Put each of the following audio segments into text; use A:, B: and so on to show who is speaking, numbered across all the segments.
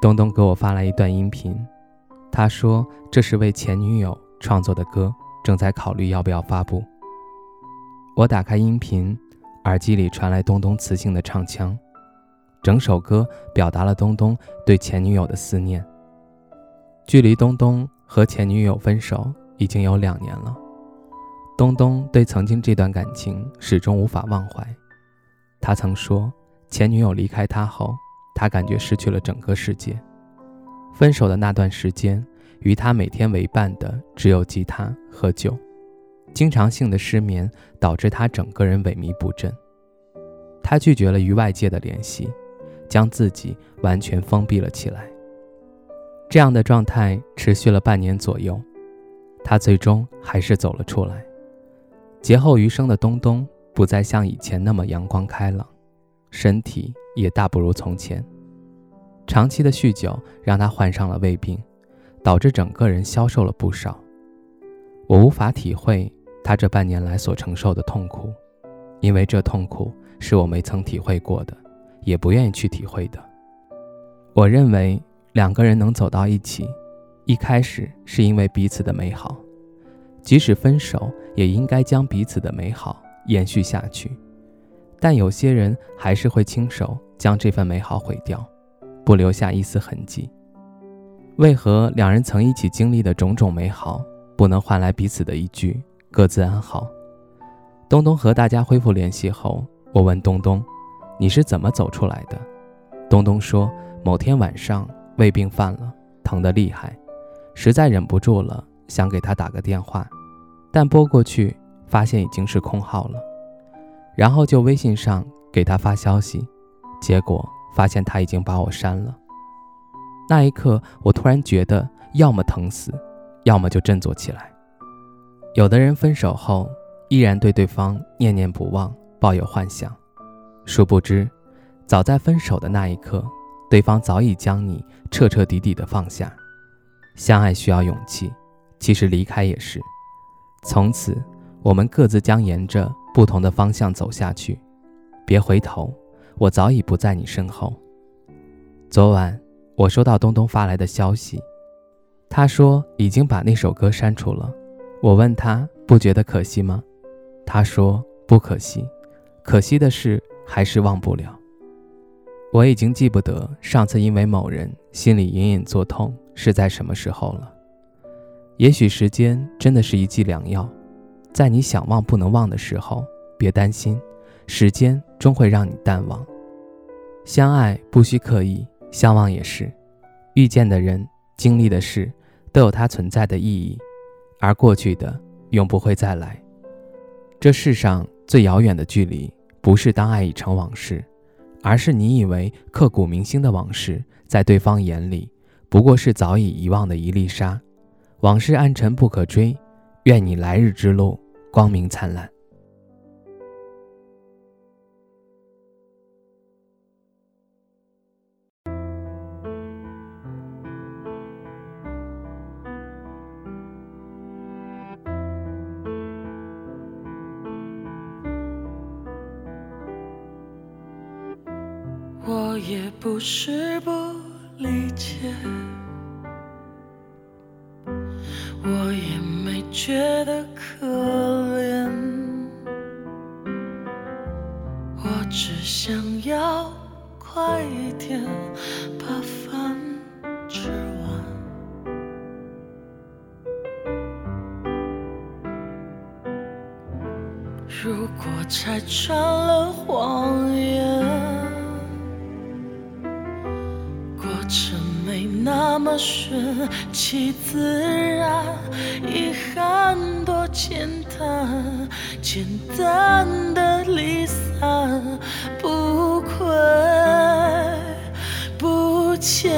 A: 东东给我发来一段音频，他说这是为前女友创作的歌，正在考虑要不要发布。我打开音频，耳机里传来东东磁性的唱腔，整首歌表达了东东对前女友的思念。距离东东和前女友分手已经有两年了，东东对曾经这段感情始终无法忘怀。他曾说，前女友离开他后。他感觉失去了整个世界。分手的那段时间，与他每天为伴的只有吉他、喝酒，经常性的失眠导致他整个人萎靡不振。他拒绝了与外界的联系，将自己完全封闭了起来。这样的状态持续了半年左右，他最终还是走了出来。劫后余生的东东不再像以前那么阳光开朗，身体。也大不如从前。长期的酗酒让他患上了胃病，导致整个人消瘦了不少。我无法体会他这半年来所承受的痛苦，因为这痛苦是我没曾体会过的，也不愿意去体会的。我认为两个人能走到一起，一开始是因为彼此的美好，即使分手，也应该将彼此的美好延续下去。但有些人还是会亲手。将这份美好毁掉，不留下一丝痕迹。为何两人曾一起经历的种种美好，不能换来彼此的一句“各自安好”？东东和大家恢复联系后，我问东东：“你是怎么走出来的？”东东说：“某天晚上胃病犯了，疼得厉害，实在忍不住了，想给他打个电话，但拨过去发现已经是空号了，然后就微信上给他发消息。”结果发现他已经把我删了。那一刻，我突然觉得，要么疼死，要么就振作起来。有的人分手后依然对对方念念不忘，抱有幻想，殊不知，早在分手的那一刻，对方早已将你彻彻底底的放下。相爱需要勇气，其实离开也是。从此，我们各自将沿着不同的方向走下去，别回头。我早已不在你身后。昨晚我收到东东发来的消息，他说已经把那首歌删除了。我问他不觉得可惜吗？他说不可惜，可惜的是还是忘不了。我已经记不得上次因为某人心里隐隐作痛是在什么时候了。也许时间真的是一剂良药，在你想忘不能忘的时候，别担心。时间终会让你淡忘，相爱不需刻意，相忘也是。遇见的人、经历的事，都有它存在的意义，而过去的永不会再来。这世上最遥远的距离，不是当爱已成往事，而是你以为刻骨铭心的往事，在对方眼里，不过是早已遗忘的一粒沙。往事暗沉不可追，愿你来日之路光明灿烂。
B: 我也不是不理解，我也没觉得可快一点把饭吃完。如果拆穿了谎言。过程没那么顺其自然，遗憾多简单，简单的离散，不前，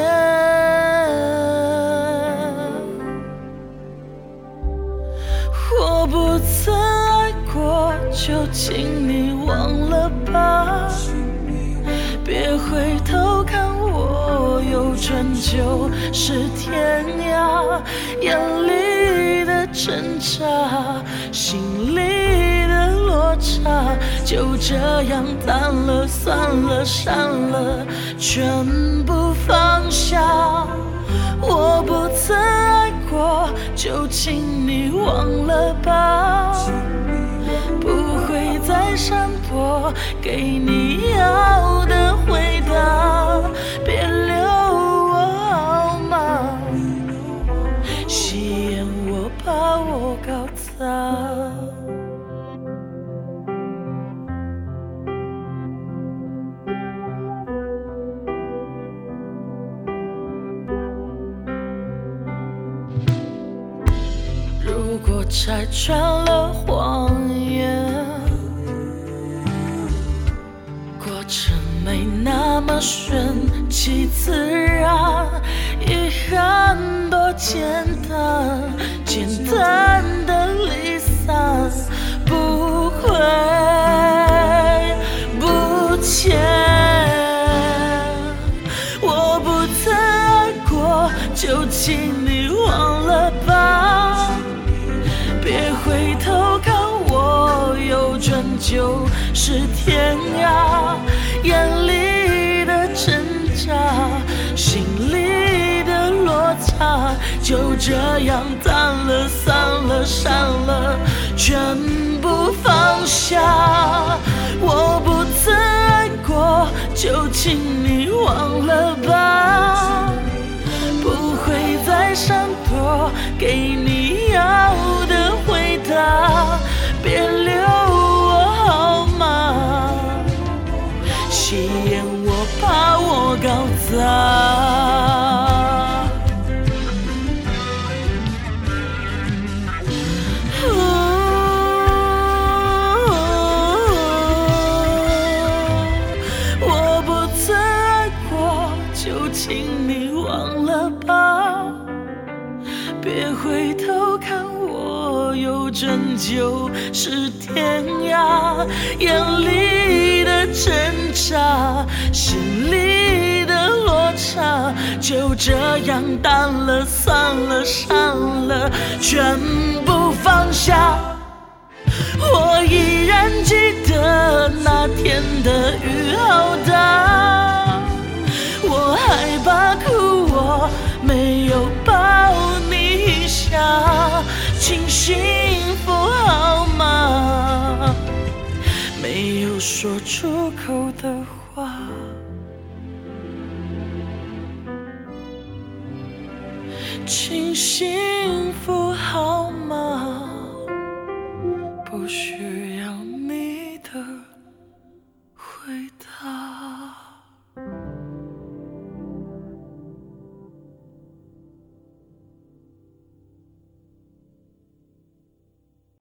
B: 我不曾爱过，就请你忘了吧。别回头看我，有春秋是天涯，眼里的挣扎，心里。就这样淡了，算了，删了，全部放下。我不曾爱过，就请你忘了吧，不会再闪躲给你要的拆穿了谎言，过程没那么顺其自然，遗憾多简单，简单的离散，不会不见。我不曾爱过，就请就是天涯，眼里的挣扎，心里的落差，就这样淡了，散了，删了，全部放下。我不曾爱过，就请你忘了吧，搞砸。我不曾爱过，就请你忘了吧。别回头看我，有拯救是天涯，眼里的挣扎，心里差，就这样淡了，散了，删了，全部放下。我依然记得那天的雨好大，我害怕哭，我没有抱你一下，请幸福好吗？没有说出口的话，请幸福好吗？不需